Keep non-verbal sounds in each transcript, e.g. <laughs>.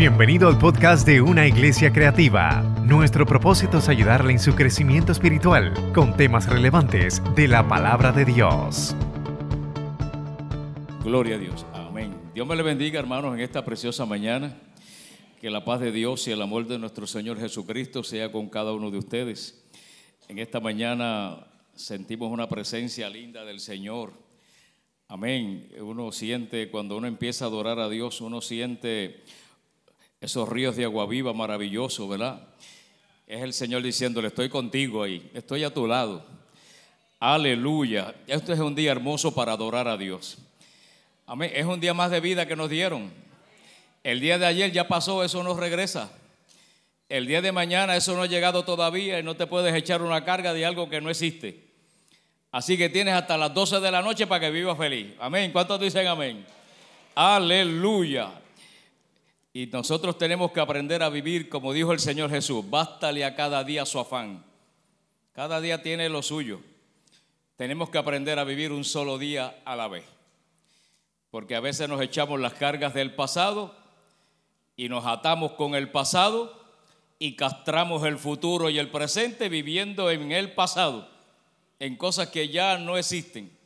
Bienvenido al podcast de Una Iglesia Creativa. Nuestro propósito es ayudarle en su crecimiento espiritual con temas relevantes de la palabra de Dios. Gloria a Dios. Amén. Dios me le bendiga, hermanos, en esta preciosa mañana. Que la paz de Dios y el amor de nuestro Señor Jesucristo sea con cada uno de ustedes. En esta mañana sentimos una presencia linda del Señor. Amén. Uno siente, cuando uno empieza a adorar a Dios, uno siente esos ríos de agua viva maravillosos, ¿verdad? Es el Señor diciéndole, estoy contigo ahí, estoy a tu lado. Aleluya. Este es un día hermoso para adorar a Dios. Amén. Es un día más de vida que nos dieron. El día de ayer ya pasó, eso no regresa. El día de mañana eso no ha llegado todavía y no te puedes echar una carga de algo que no existe. Así que tienes hasta las 12 de la noche para que vivas feliz. Amén. ¿Cuántos dicen amén? Aleluya. Y nosotros tenemos que aprender a vivir como dijo el Señor Jesús, bástale a cada día su afán. Cada día tiene lo suyo. Tenemos que aprender a vivir un solo día a la vez. Porque a veces nos echamos las cargas del pasado y nos atamos con el pasado y castramos el futuro y el presente viviendo en el pasado, en cosas que ya no existen.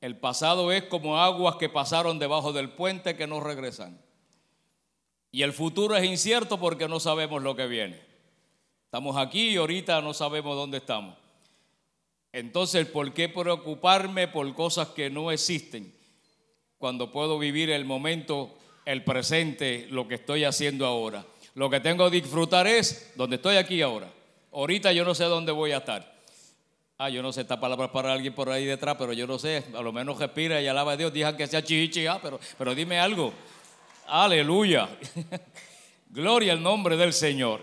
El pasado es como aguas que pasaron debajo del puente que no regresan. Y el futuro es incierto porque no sabemos lo que viene. Estamos aquí y ahorita no sabemos dónde estamos. Entonces, ¿por qué preocuparme por cosas que no existen cuando puedo vivir el momento, el presente, lo que estoy haciendo ahora? Lo que tengo que disfrutar es donde estoy aquí ahora. Ahorita yo no sé dónde voy a estar. Ah, yo no sé esta palabra para alguien por ahí detrás, pero yo no sé. A lo menos respira y alaba a Dios. Dijan que sea chichi, ah, pero, pero dime algo. Aleluya. Gloria al nombre del Señor.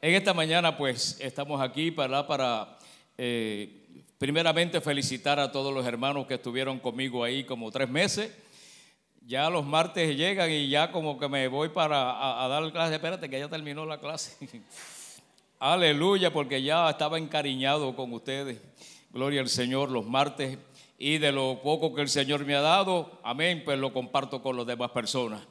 En esta mañana pues estamos aquí para, para eh, primeramente felicitar a todos los hermanos que estuvieron conmigo ahí como tres meses. Ya los martes llegan y ya como que me voy para a, dar la clase. Espérate que ya terminó la clase. <laughs> Aleluya, porque ya estaba encariñado con ustedes. Gloria al Señor los martes. Y de lo poco que el Señor me ha dado, amén, pues lo comparto con las demás personas.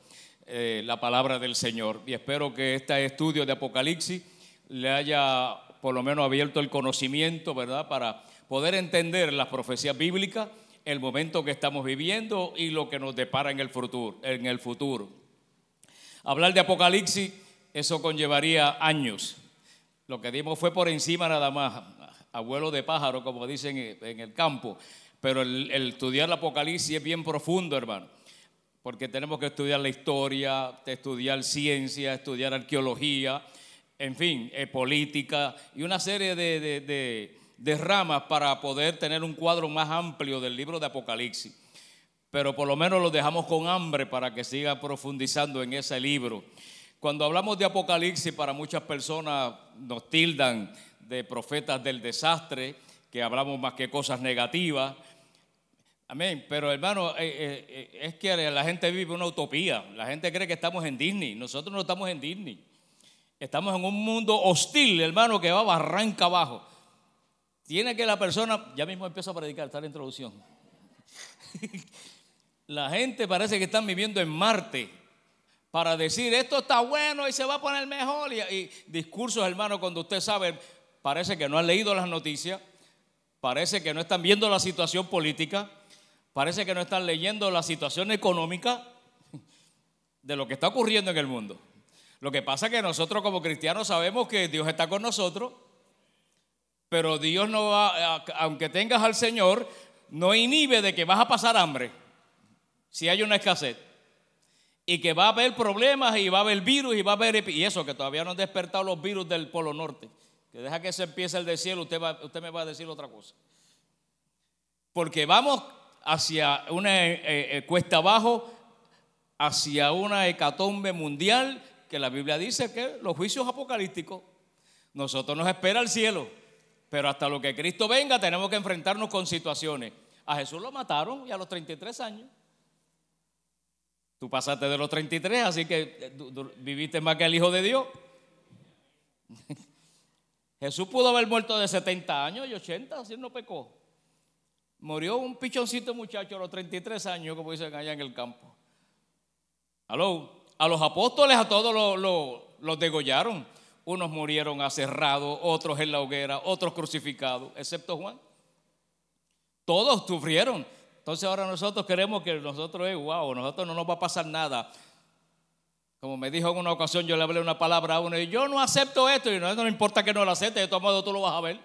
Eh, la palabra del Señor. Y espero que este estudio de Apocalipsis le haya por lo menos abierto el conocimiento, ¿verdad? Para poder entender las profecías bíblicas, el momento que estamos viviendo y lo que nos depara en el futuro. En el futuro. Hablar de Apocalipsis, eso conllevaría años. Lo que dimos fue por encima nada más, abuelo de pájaro, como dicen en el campo. Pero el, el estudiar el Apocalipsis es bien profundo, hermano porque tenemos que estudiar la historia, estudiar ciencia, estudiar arqueología, en fin, eh, política y una serie de, ramas para poder tener un cuadro más amplio del libro de Apocalipsis. Pero por lo menos lo dejamos con hambre para que siga profundizando en ese libro. Cuando hablamos de Apocalipsis, para muchas personas nos tildan de profetas del desastre, que hablamos más que cosas negativas, Amén. Pero hermano, eh, eh, eh, es que la gente vive una utopía. La gente cree que estamos en Disney. Nosotros no estamos en Disney. Estamos en un mundo hostil, hermano, que va barranca abajo. Tiene que la persona, ya mismo empiezo a predicar, está la introducción. <laughs> la gente parece que están viviendo en Marte para decir esto está bueno y se va a poner mejor. Y, y discursos, hermano, cuando usted sabe, parece que no han leído las noticias, parece que no están viendo la situación política parece que no están leyendo la situación económica de lo que está ocurriendo en el mundo. Lo que pasa es que nosotros como cristianos sabemos que Dios está con nosotros, pero Dios no va, aunque tengas al Señor, no inhibe de que vas a pasar hambre si hay una escasez. Y que va a haber problemas y va a haber virus y va a haber... Y eso, que todavía no han despertado los virus del Polo Norte. Que deja que se empiece el de cielo, usted, usted me va a decir otra cosa. Porque vamos hacia una eh, eh, cuesta abajo, hacia una hecatombe mundial, que la Biblia dice que los juicios apocalípticos, nosotros nos espera el cielo, pero hasta lo que Cristo venga tenemos que enfrentarnos con situaciones. A Jesús lo mataron y a los 33 años. Tú pasaste de los 33, así que eh, viviste más que el Hijo de Dios. <laughs> Jesús pudo haber muerto de 70 años y 80, así no pecó. Murió un pichoncito muchacho a los 33 años, como dicen allá en el campo. Aló, a los apóstoles, a todos los degollaron. Unos murieron aserrados, otros en la hoguera, otros crucificados, excepto Juan. Todos sufrieron. Entonces ahora nosotros queremos que nosotros, es wow, nosotros no nos va a pasar nada. Como me dijo en una ocasión, yo le hablé una palabra a uno y yo no acepto esto y no, no importa que no lo acepte, de todos modos tú lo vas a ver.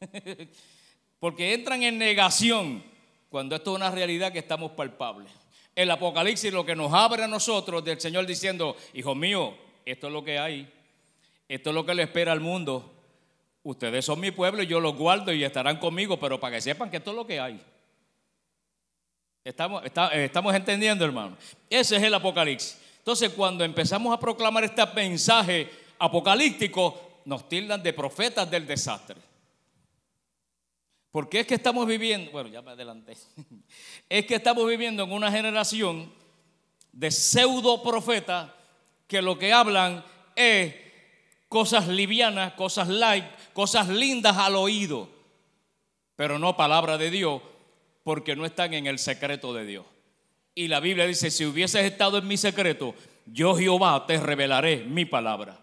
<laughs> Porque entran en negación cuando esto es una realidad que estamos palpables. El Apocalipsis lo que nos abre a nosotros del Señor diciendo, hijo mío, esto es lo que hay, esto es lo que le espera al mundo. Ustedes son mi pueblo y yo los guardo y estarán conmigo, pero para que sepan que esto es lo que hay. Estamos, eh, estamos entendiendo, hermano. Ese es el Apocalipsis. Entonces, cuando empezamos a proclamar este mensaje apocalíptico, nos tildan de profetas del desastre. Porque es que estamos viviendo, bueno, ya me adelanté, <laughs> es que estamos viviendo en una generación de pseudo profetas que lo que hablan es cosas livianas, cosas light, cosas lindas al oído, pero no palabra de Dios, porque no están en el secreto de Dios. Y la Biblia dice, si hubieses estado en mi secreto, yo Jehová te revelaré mi palabra.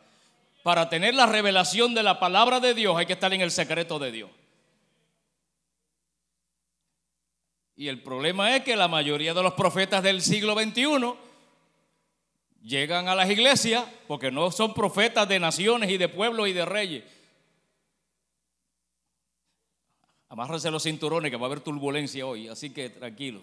Para tener la revelación de la palabra de Dios hay que estar en el secreto de Dios. Y el problema es que la mayoría de los profetas del siglo XXI llegan a las iglesias porque no son profetas de naciones y de pueblos y de reyes. Amárrense los cinturones que va a haber turbulencia hoy, así que tranquilo.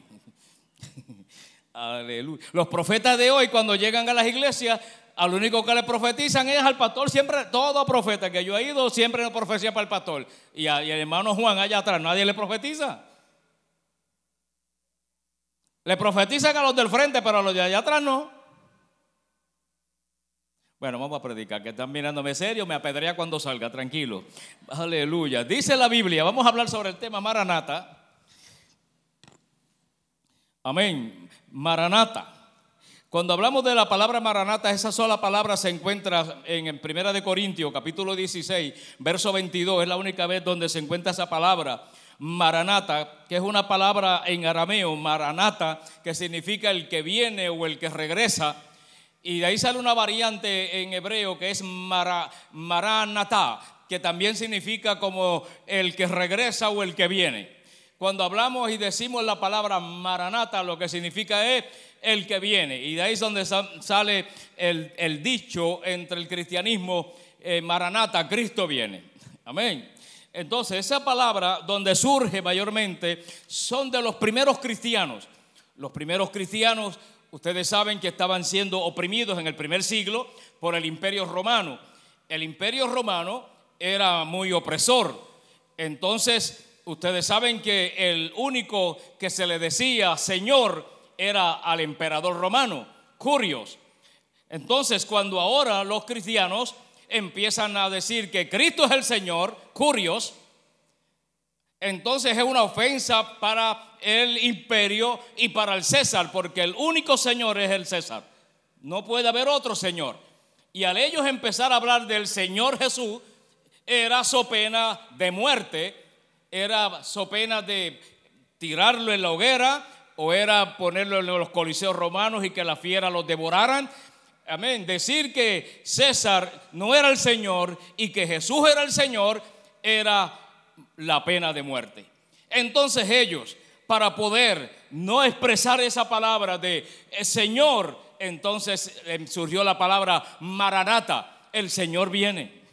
<laughs> Aleluya. Los profetas de hoy cuando llegan a las iglesias, al único que le profetizan es al pastor, siempre, todo profeta que yo he ido, siempre una profecía para el pastor. Y, y al hermano Juan allá atrás, nadie le profetiza. Le profetizan a los del frente, pero a los de allá atrás no. Bueno, vamos a predicar, que están mirándome serio, me apedrea cuando salga, tranquilo. Aleluya. Dice la Biblia, vamos a hablar sobre el tema Maranata. Amén. Maranata. Cuando hablamos de la palabra Maranata, esa sola palabra se encuentra en Primera de Corintios, capítulo 16, verso 22. Es la única vez donde se encuentra esa palabra. Maranata, que es una palabra en arameo, Maranata, que significa el que viene o el que regresa. Y de ahí sale una variante en hebreo que es Maranata, que también significa como el que regresa o el que viene. Cuando hablamos y decimos la palabra Maranata, lo que significa es el que viene. Y de ahí es donde sale el, dicho entre el cristianismo, eh, Maranata, Cristo viene. Amén. Entonces, esa palabra donde surge mayormente son de los primeros cristianos. Los primeros cristianos, ustedes saben que estaban siendo oprimidos en el primer siglo por el imperio romano. El imperio romano era muy opresor. Entonces, ustedes saben que el único que se le decía Señor era al emperador romano, Curios. Entonces, cuando ahora los cristianos empiezan a decir que Cristo es el Señor, curios, entonces es una ofensa para el imperio y para el César, porque el único Señor es el César. No puede haber otro Señor. Y al ellos empezar a hablar del Señor Jesús, era so pena de muerte, era so pena de tirarlo en la hoguera, o era ponerlo en los coliseos romanos y que la fiera los devoraran, Amén. Decir que César no era el Señor y que Jesús era el Señor era la pena de muerte. Entonces ellos, para poder no expresar esa palabra de eh, Señor, entonces em, surgió la palabra Maranata, el Señor viene.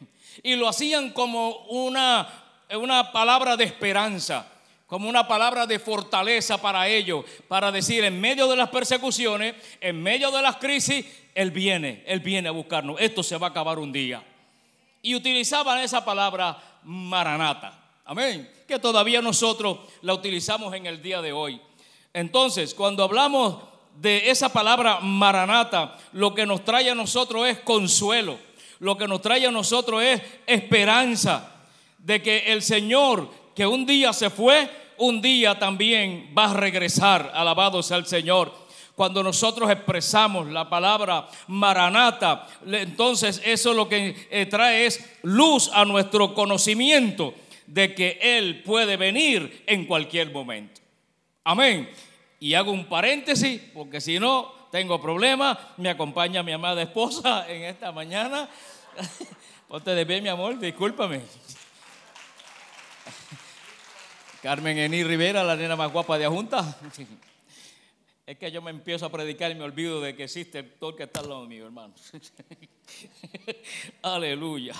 Y lo hacían como una, una palabra de esperanza como una palabra de fortaleza para ellos, para decir en medio de las persecuciones, en medio de las crisis, Él viene, Él viene a buscarnos. Esto se va a acabar un día. Y utilizaban esa palabra maranata. Amén. Que todavía nosotros la utilizamos en el día de hoy. Entonces, cuando hablamos de esa palabra maranata, lo que nos trae a nosotros es consuelo. Lo que nos trae a nosotros es esperanza de que el Señor que un día se fue, un día también va a regresar. Alabado sea el Señor. Cuando nosotros expresamos la palabra maranata, entonces eso lo que eh, trae es luz a nuestro conocimiento de que Él puede venir en cualquier momento. Amén. Y hago un paréntesis, porque si no, tengo problemas. Me acompaña mi amada esposa <laughs> en esta mañana. <laughs> Ponte de pie, mi amor, discúlpame. <laughs> Carmen Ení Rivera, la nena más guapa de Ajunta. Es que yo me empiezo a predicar y me olvido de que existe todo el que está al lado mío, hermano. <laughs> Aleluya.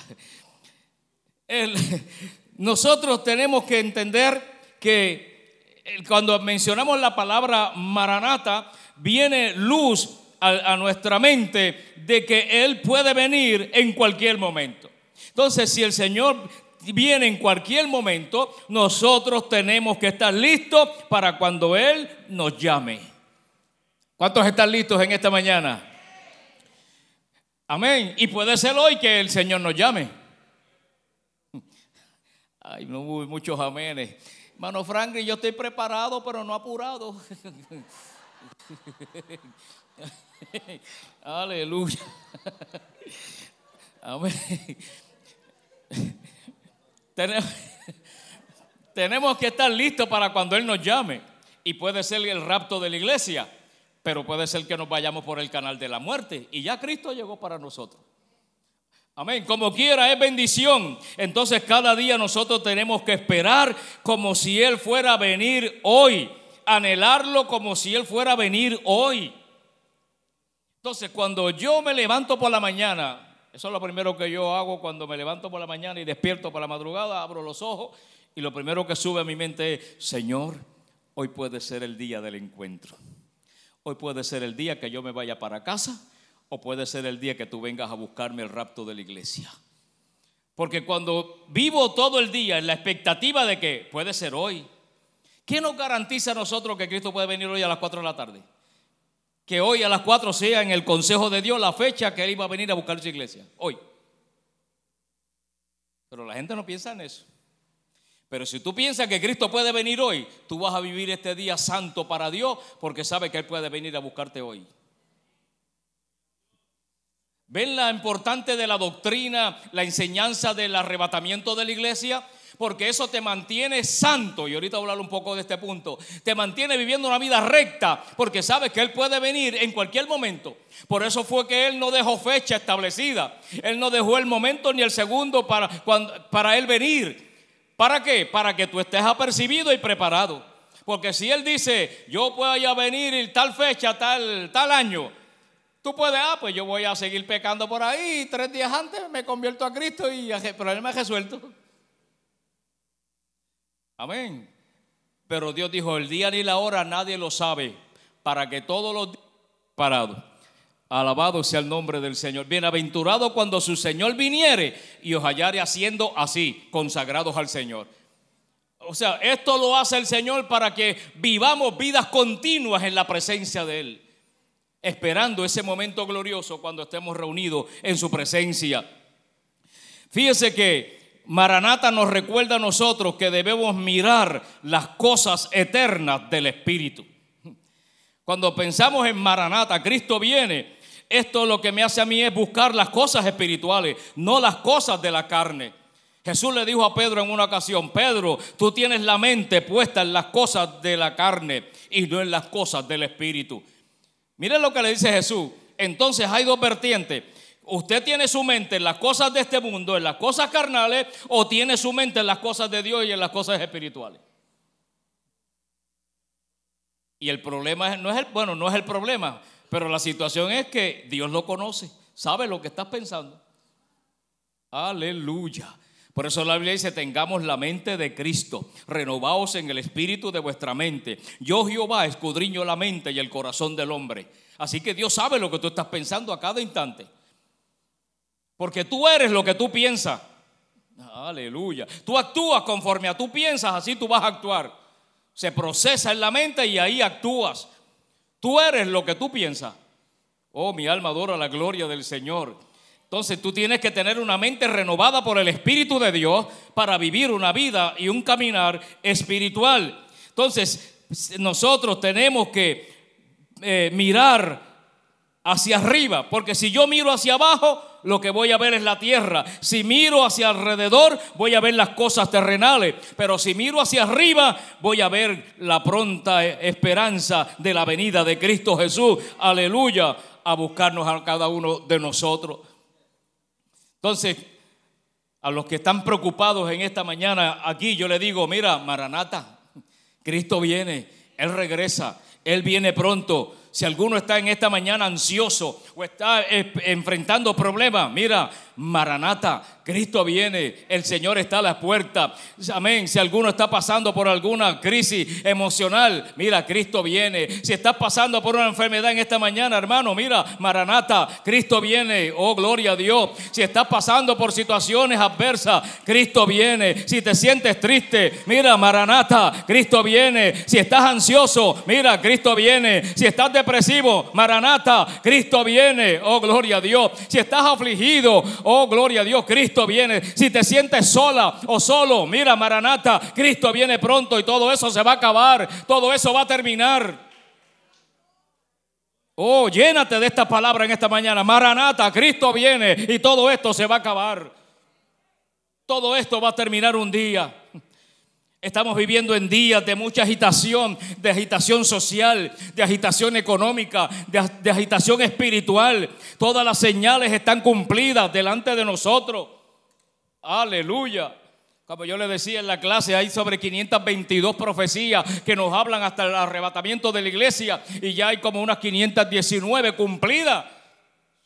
nosotros tenemos que entender que cuando mencionamos la palabra maranata, viene luz a, a nuestra mente de que Él puede venir en cualquier momento. Entonces, si el Señor viene en cualquier momento, nosotros tenemos que estar listos para cuando Él nos llame. ¿Cuántos están listos en esta mañana? Amén. Y puede ser hoy que el Señor nos llame. Ay, no hubo muchos amenes. Hermano Franklin, yo estoy preparado, pero no apurado. <laughs> Aleluya. Amén. Tenemos que estar listos para cuando Él nos llame. Y puede ser el rapto de la iglesia pero puede ser que nos vayamos por el canal de la muerte y ya Cristo llegó para nosotros. Amén. Como quiera es bendición. Entonces cada día nosotros tenemos que esperar como si Él fuera a venir hoy. Anhelarlo como si Él fuera a venir hoy. Entonces cuando yo me levanto por la mañana, eso es lo primero que yo hago cuando me levanto por la mañana y despierto por la madrugada, abro los ojos y lo primero que sube a mi mente es, Señor, hoy puede ser el día del encuentro. Hoy puede ser el día que yo me vaya para casa o puede ser el día que tú vengas a buscarme el rapto de la iglesia. Porque cuando vivo todo el día en la expectativa de que puede ser hoy, ¿qué nos garantiza a nosotros que Cristo puede venir hoy a las 4 de la tarde? Que hoy a las 4 sea en el consejo de Dios la fecha que Él iba a venir a buscar su iglesia. Hoy. Pero la gente no piensa en eso. Pero si tú piensas que Cristo puede venir hoy, tú vas a vivir este día santo para Dios porque sabe que Él puede venir a buscarte hoy. ¿Ven la importante de la doctrina, la enseñanza del arrebatamiento de la iglesia? Porque eso te mantiene santo, y ahorita voy a hablar un poco de este punto, te mantiene viviendo una vida recta, porque sabes que Él puede venir en cualquier momento. Por eso fue que Él no dejó fecha establecida, Él no dejó el momento ni el segundo para, para Él venir. ¿Para qué? Para que tú estés apercibido y preparado. Porque si Él dice, yo voy a venir en tal fecha, tal, tal año, tú puedes, ah, pues yo voy a seguir pecando por ahí, tres días antes me convierto a Cristo y el problema es resuelto. Amén. Pero Dios dijo, el día ni la hora nadie lo sabe, para que todos los días parados. Alabado sea el nombre del Señor. Bienaventurado cuando su Señor viniere y os hallare haciendo así, consagrados al Señor. O sea, esto lo hace el Señor para que vivamos vidas continuas en la presencia de Él, esperando ese momento glorioso cuando estemos reunidos en su presencia. Fíjese que Maranata nos recuerda a nosotros que debemos mirar las cosas eternas del Espíritu. Cuando pensamos en Maranata, Cristo viene, esto lo que me hace a mí es buscar las cosas espirituales, no las cosas de la carne. Jesús le dijo a Pedro en una ocasión, Pedro, tú tienes la mente puesta en las cosas de la carne y no en las cosas del espíritu. Miren lo que le dice Jesús. Entonces hay dos vertientes. Usted tiene su mente en las cosas de este mundo, en las cosas carnales, o tiene su mente en las cosas de Dios y en las cosas espirituales. Y el problema no es el, bueno, no es el problema. Pero la situación es que Dios lo conoce, sabe lo que estás pensando. Aleluya. Por eso la Biblia dice, tengamos la mente de Cristo, renovaos en el espíritu de vuestra mente. Yo Jehová escudriño la mente y el corazón del hombre. Así que Dios sabe lo que tú estás pensando a cada instante. Porque tú eres lo que tú piensas. Aleluya. Tú actúas conforme a tú piensas, así tú vas a actuar. Se procesa en la mente y ahí actúas. Tú eres lo que tú piensas. Oh, mi alma adora la gloria del Señor. Entonces tú tienes que tener una mente renovada por el Espíritu de Dios para vivir una vida y un caminar espiritual. Entonces nosotros tenemos que eh, mirar hacia arriba, porque si yo miro hacia abajo, lo que voy a ver es la tierra. Si miro hacia alrededor, voy a ver las cosas terrenales. Pero si miro hacia arriba, voy a ver la pronta esperanza de la venida de Cristo Jesús. Aleluya. A buscarnos a cada uno de nosotros. Entonces, a los que están preocupados en esta mañana aquí, yo le digo, mira, Maranata, Cristo viene, Él regresa, Él viene pronto. Si alguno está en esta mañana ansioso o está eh, enfrentando problemas, mira, Maranata, Cristo viene, el Señor está a la puerta. Amén. Si alguno está pasando por alguna crisis emocional, mira, Cristo viene. Si estás pasando por una enfermedad en esta mañana, hermano, mira, Maranata, Cristo viene. Oh, gloria a Dios. Si estás pasando por situaciones adversas, Cristo viene. Si te sientes triste, mira, Maranata, Cristo viene. Si estás ansioso, mira, Cristo viene. Si estás depresivo, Maranata, Cristo viene. Oh, gloria a Dios. Si estás afligido, oh, gloria a Dios, Cristo viene. Si te sientes sola o solo, mira, Maranata, Cristo viene pronto y todo eso se va a acabar, todo eso va a terminar. Oh, llénate de esta palabra en esta mañana. Maranata, Cristo viene y todo esto se va a acabar. Todo esto va a terminar un día. Estamos viviendo en días de mucha agitación, de agitación social, de agitación económica, de, agitación espiritual. Todas las señales están cumplidas delante de nosotros. Aleluya. Como yo le decía en la clase, hay sobre 522 profecías que nos hablan hasta el arrebatamiento de la iglesia y ya hay como unas 519 cumplidas,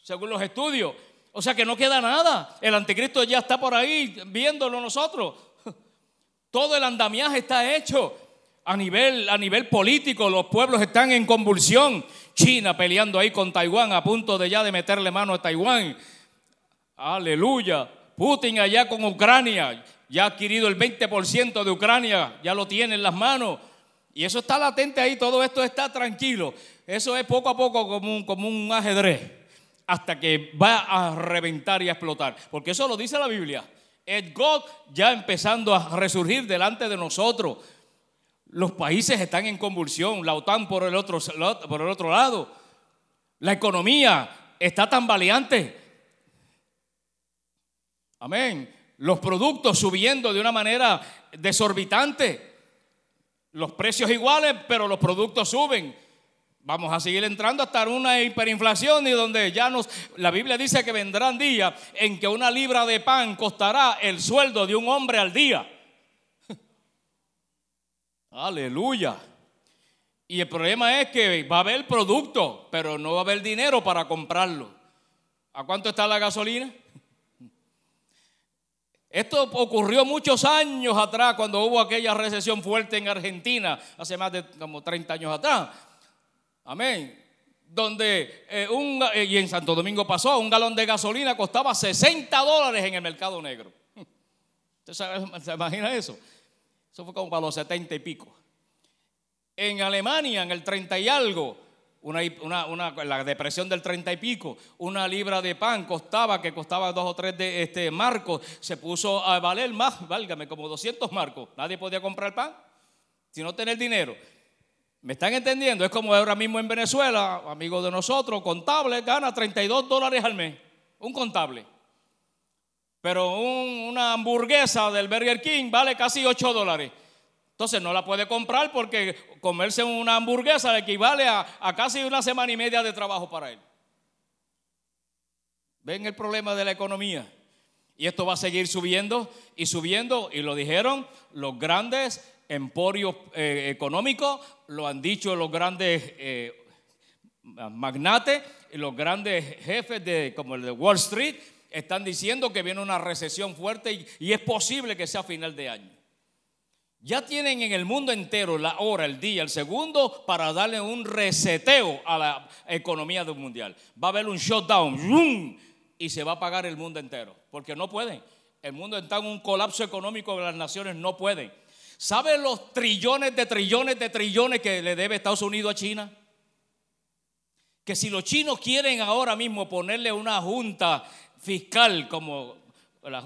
según los estudios. O sea que no queda nada. El anticristo ya está por ahí viéndolo nosotros. Todo el andamiaje está hecho. A nivel, a nivel político, los pueblos están en convulsión. China peleando ahí con Taiwán, a punto de ya de meterle mano a Taiwán. Aleluya. Putin allá con Ucrania, ya ha adquirido el 20% de Ucrania, ya lo tiene en las manos. Y eso está latente ahí, todo esto está tranquilo. Eso es poco a poco como un, como un ajedrez, hasta que va a reventar y a explotar. Porque eso lo dice la Biblia. El God ya empezando a resurgir delante de nosotros. Los países están en convulsión, la OTAN por el otro, por el otro lado. La economía está tambaleante. Amén. Los productos subiendo de una manera desorbitante. Los precios iguales, pero los productos suben. Vamos a seguir entrando hasta una hiperinflación y donde ya nos... La Biblia dice que vendrán días en que una libra de pan costará el sueldo de un hombre al día. <laughs> Aleluya. Y el problema es que va a haber producto, pero no va a haber dinero para comprarlo. ¿A cuánto está la gasolina? <laughs> Esto ocurrió muchos años atrás cuando hubo aquella recesión fuerte en Argentina, hace más de como 30 años atrás. Amén. Donde eh, un, eh, y en Santo Domingo pasó, un galón de gasolina costaba 60 dólares en el mercado negro. <laughs> ¿Usted se imagina eso? Eso fue como para los 70 y pico. En Alemania, en el 30 y algo, una, la depresión del treinta y pico, una libra de pan costaba, que costaba dos o tres de este, marcos, se puso a valer más, válgame, como 200 marcos. Nadie podía comprar pan si no tener dinero. ¿Me están entendiendo? Es como ahora mismo en Venezuela, amigo de nosotros, contable, gana 32 dólares al mes, un contable. Pero una hamburguesa del Burger King vale casi 8 dólares. Entonces no la puede comprar porque comerse una hamburguesa le equivale a, casi una semana y media de trabajo para él. ¿Ven el problema de la economía? Y esto va a seguir subiendo y subiendo. Y lo dijeron los grandes emporios eh, económicos, lo han dicho los grandes eh, magnates los grandes jefes de, como el de Wall Street. Están diciendo que viene una recesión fuerte y es posible que sea a final de año. Ya tienen en el mundo entero la hora, el día, el segundo para darle un reseteo a la economía mundial. Va a haber un shutdown y se va a pagar el mundo entero, porque no pueden. El mundo está en un colapso económico las naciones no pueden. ¿Saben los trillones de trillones de trillones que le debe Estados Unidos a China? Que si los chinos quieren ahora mismo ponerle una junta fiscal como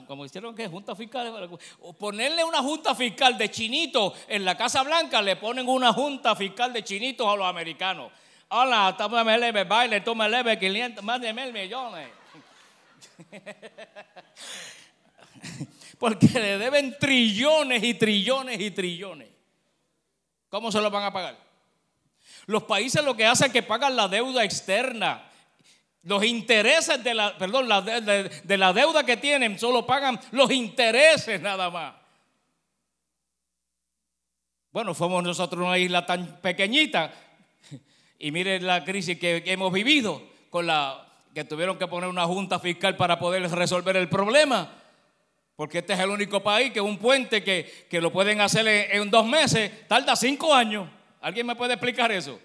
como hicieron que junta fiscal, ponerle una junta fiscal de chinitos en la Casa Blanca, le ponen una junta fiscal de chinitos a los americanos. Hola, tómame leve baile, tómame leve 500, más de mil millones. <laughs> Porque le deben trillones y trillones y trillones. ¿Cómo se lo van a pagar? Los países lo que hacen es que pagan la deuda externa. Los intereses de la, perdón, de la deuda que tienen solo pagan los intereses nada más. Bueno, fuimos nosotros una isla tan pequeñita y miren la crisis que, hemos vivido con la que tuvieron que poner una junta fiscal para poder resolver el problema. Porque este es el único país que un puente que, lo pueden hacer en, dos meses tarda cinco años. ¿Alguien me puede explicar eso?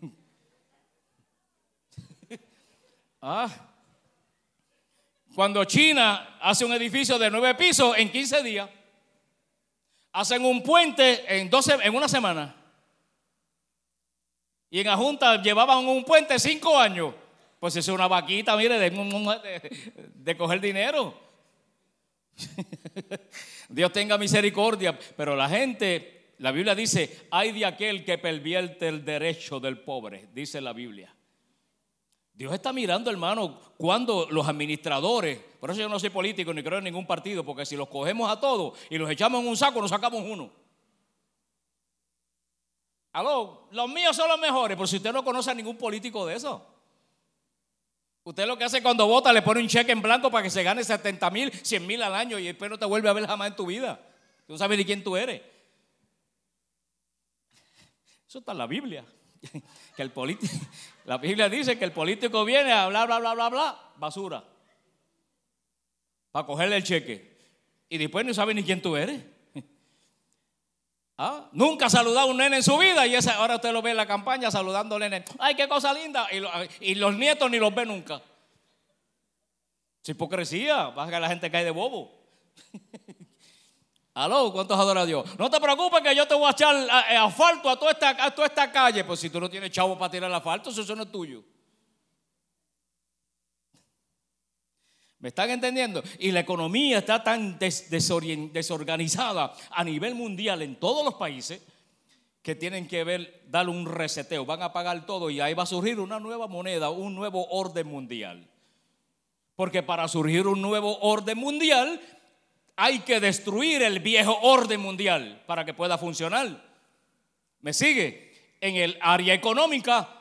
<laughs> ah. Cuando China hace un edificio de nueve pisos en 15 días, hacen un puente en, 12, en una semana. Y en la Junta llevaban un puente cinco años. Pues es una vaquita, mire, de, de, coger dinero. <laughs> Dios tenga misericordia. Pero la gente, la Biblia dice, hay de aquel que pervierte el derecho del pobre, dice la Biblia. Dios está mirando, hermano, cuando los administradores, por eso yo no soy político ni creo en ningún partido, porque si los cogemos a todos y los echamos en un saco, nos sacamos uno. Aló, los míos son los mejores, pero si usted no conoce a ningún político de eso. Usted lo que hace cuando vota le pone un cheque en blanco para que se gane 70 mil, 100 mil al año y después no te vuelve a ver jamás en tu vida. Tú no sabes ni quién tú eres. Eso está en la Biblia. <laughs> Que el político, <laughs> la Biblia dice que el político viene a hablar, bla, bla, bla, bla, basura. Para cogerle el cheque. Y después no sabe ni quién tú eres. ¿Ah? Nunca saludado a un nene en su vida y esa, ahora usted lo ve en la campaña saludando a nene. ¡Ay, qué cosa linda! Y, los nietos ni los ve nunca. Es hipocresía, vas que la gente cae de bobo. <laughs> Aló, ¿cuántos adora a Dios? No te preocupes que yo te voy a echar eh, asfalto a toda, esta, a toda esta calle. Pues si tú no tienes chavo para tirar el asfalto, eso no es tuyo. ¿Me están entendiendo? Y la economía está tan desorganizada a nivel mundial en todos los países que tienen que ver, darle un reseteo, van a pagar todo y ahí va a surgir una nueva moneda, un nuevo orden mundial. Porque para surgir un nuevo orden mundial hay que destruir el viejo orden mundial para que pueda funcionar. ¿Me sigue? En el área económica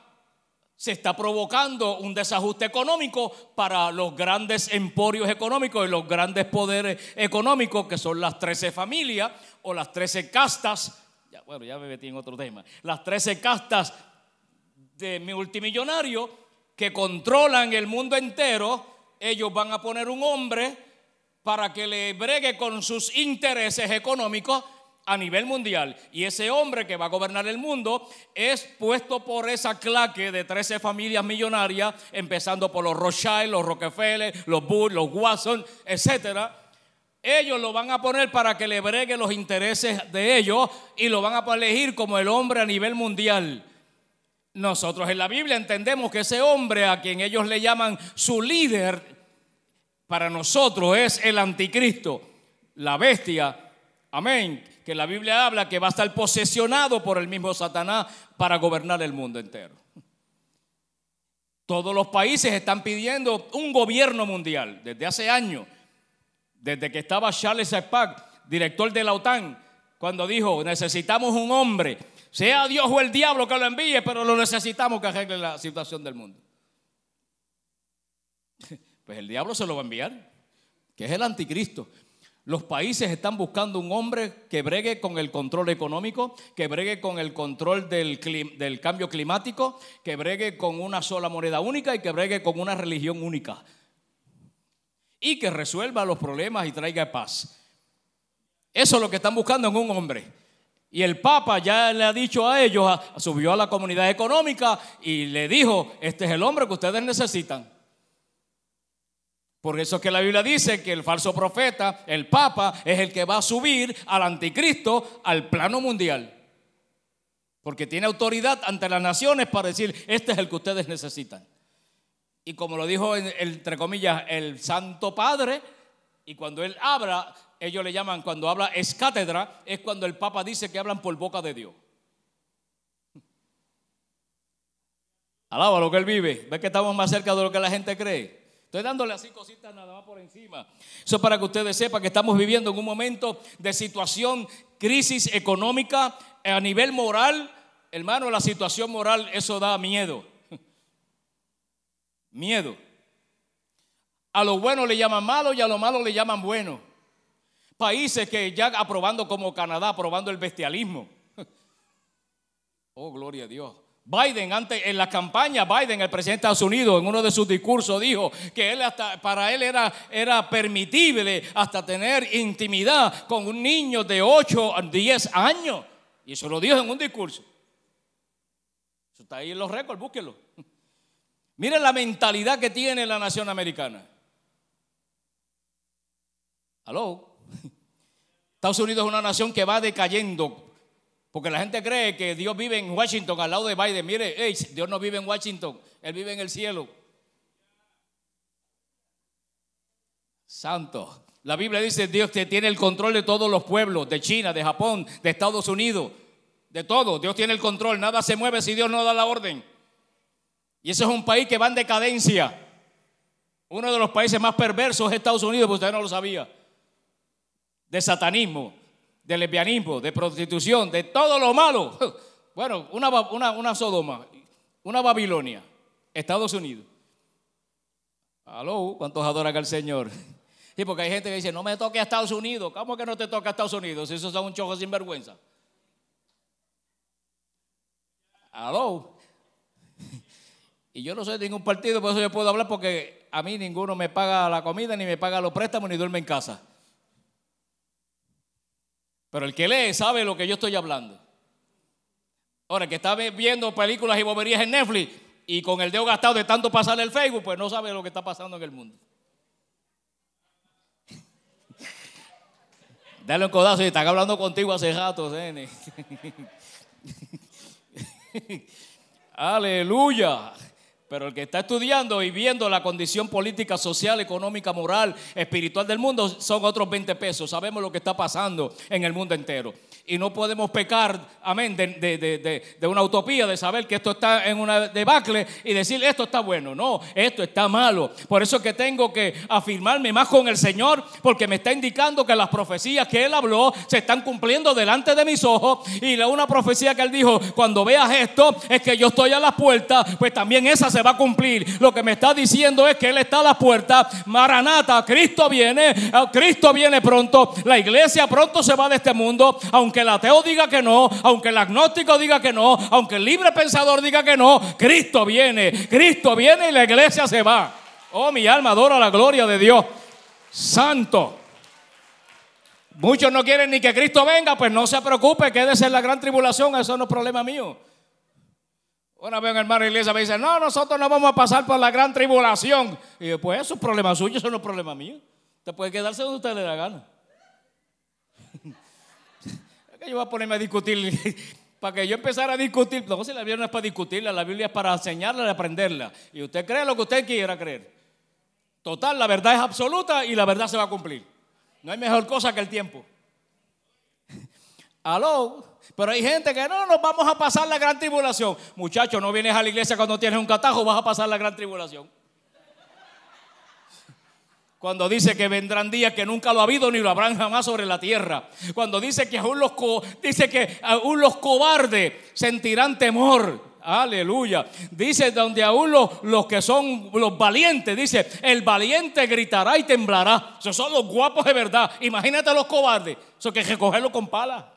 se está provocando un desajuste económico para los grandes emporios económicos y los grandes poderes económicos, que son las 13 familias o las 13 castas. Ya, bueno, ya me metí en otro tema. Las 13 castas de multimillonarios que controlan el mundo entero. Ellos van a poner un hombre para que le bregue con sus intereses económicos a nivel mundial. Y ese hombre que va a gobernar el mundo es puesto por esa claque de 13 familias millonarias, empezando por los Rothschild, los Rockefeller, los Bush, los Watson, etc. Ellos lo van a poner para que le bregue los intereses de ellos y lo van a elegir como el hombre a nivel mundial. Nosotros en la Biblia entendemos que ese hombre a quien ellos le llaman su líder, para nosotros es el anticristo, la bestia. Amén que la Biblia habla que va a estar posesionado por el mismo Satanás para gobernar el mundo entero. Todos los países están pidiendo un gobierno mundial desde hace años, desde que estaba Charles Spack, director de la OTAN, cuando dijo, necesitamos un hombre, sea Dios o el diablo que lo envíe, pero lo necesitamos que arregle la situación del mundo. <laughs> Pues el diablo se lo va a enviar, que es el anticristo. Los países están buscando un hombre que bregue con el control económico, que bregue con el control del, cambio climático, que bregue con una sola moneda única y que bregue con una religión única. Y que resuelva los problemas y traiga paz. Eso es lo que están buscando en un hombre. Y el Papa ya le ha dicho a ellos, subió a la comunidad económica y le dijo, este es el hombre que ustedes necesitan. Por eso es que la Biblia dice que el falso profeta, el Papa, es el que va a subir al anticristo al plano mundial. Porque tiene autoridad ante las naciones para decir, este es el que ustedes necesitan. Y como lo dijo, entre comillas, el Santo Padre, y cuando él habla, ellos le llaman, cuando habla es cátedra, es cuando el Papa dice que hablan por boca de Dios. Alaba lo que él vive. Ve que estamos más cerca de lo que la gente cree. Estoy dándole así cositas nada más por encima. Eso es para que ustedes sepan que estamos viviendo en un momento de situación, crisis económica, a nivel moral. Hermano, la situación moral, eso da miedo. <laughs> Miedo. A lo bueno le llaman malo y a lo malo le llaman bueno. Países que ya aprobando como Canadá, aprobando el bestialismo. <laughs> Oh, gloria a Dios. Biden, antes en la campaña, Biden, el presidente de Estados Unidos, en uno de sus discursos dijo que él hasta, para él era, era permitible hasta tener intimidad con un niño de 8 a 10 años. Y eso lo dijo en un discurso. Eso está ahí en los récords, búsquelo. Miren la mentalidad que tiene la nación americana. ¿Aló? Estados Unidos es una nación que va decayendo porque la gente cree que Dios vive en Washington al lado de Biden. Mire, Dios no vive en Washington, Él vive en el cielo. Santo. La Biblia dice Dios que tiene el control de todos los pueblos, de China, de Japón, de Estados Unidos, de todo. Dios tiene el control. Nada se mueve si Dios no da la orden. Y ese es un país que va en decadencia. Uno de los países más perversos es Estados Unidos, pues usted no lo sabía. De satanismo de lesbianismo, de prostitución, de todo lo malo. <laughs> Bueno, una, una, Sodoma, una Babilonia, Estados Unidos. Aló, ¿cuántos adoran al Señor? <laughs> Y porque hay gente que dice, no me toque a Estados Unidos. ¿Cómo que no te toca a Estados Unidos? Si eso es un chojo sin vergüenza. Aló. <laughs> Y yo no soy de ningún partido, por eso yo puedo hablar porque a mí ninguno me paga la comida, ni me paga los préstamos, ni duerme en casa. Pero el que lee sabe lo que yo estoy hablando. Ahora, el que está viendo películas y boberías en Netflix y con el dedo gastado de tanto pasarle el Facebook, pues no sabe lo que está pasando en el mundo. <laughs> Dale un codazo y están hablando contigo hace rato, <laughs> Aleluya. Pero el que está estudiando y viendo la condición política, social, económica, moral, espiritual del mundo son otros 20 pesos. Sabemos lo que está pasando en el mundo entero y no podemos pecar, amén, de, una utopía, de saber que esto está en una debacle y decir esto está bueno. No, esto está malo. Por eso es que tengo que afirmarme más con el Señor, porque me está indicando que las profecías que Él habló se están cumpliendo delante de mis ojos. Y la una profecía que Él dijo, cuando veas esto, es que yo estoy a la puerta, pues también esa se va a cumplir. Lo que me está diciendo es que Él está a la puerta. Maranata, Cristo viene, Cristo viene pronto. La iglesia pronto se va de este mundo, aunque el ateo diga que no, aunque el agnóstico diga que no, aunque el libre pensador diga que no, Cristo viene, Cristo viene y la iglesia se va. Oh, mi alma adora la gloria de Dios. Santo. Muchos no quieren ni que Cristo venga, pues no se preocupe, quédese en la gran tribulación, eso no es problema mío. Una vez un hermano de iglesia me dice, no, nosotros no vamos a pasar por la gran tribulación. Y yo, pues eso es problema suyo, eso no es problema mío. Usted puede quedarse donde usted le da gana yo voy a ponerme a discutir? <laughs> para que yo empezara a discutir. No, si la Biblia no es para discutirla, la Biblia es para enseñarla y aprenderla. Y usted cree lo que usted quiera creer. Total, la verdad es absoluta y la verdad se va a cumplir. No hay mejor cosa que el tiempo. <laughs> Aló. Pero hay gente que no, nos vamos a pasar la gran tribulación. Muchacho, no vienes a la iglesia cuando tienes un catajo, vas a pasar la gran tribulación. Cuando dice que vendrán días que nunca lo ha habido ni lo habrán jamás sobre la tierra. Cuando dice que aún los, dice que aún los cobardes sentirán temor. Aleluya. Dice donde aún los, los, que son los valientes, dice, el valiente gritará y temblará. Esos son los guapos de verdad. Imagínate los cobardes. Eso que recogerlo con pala.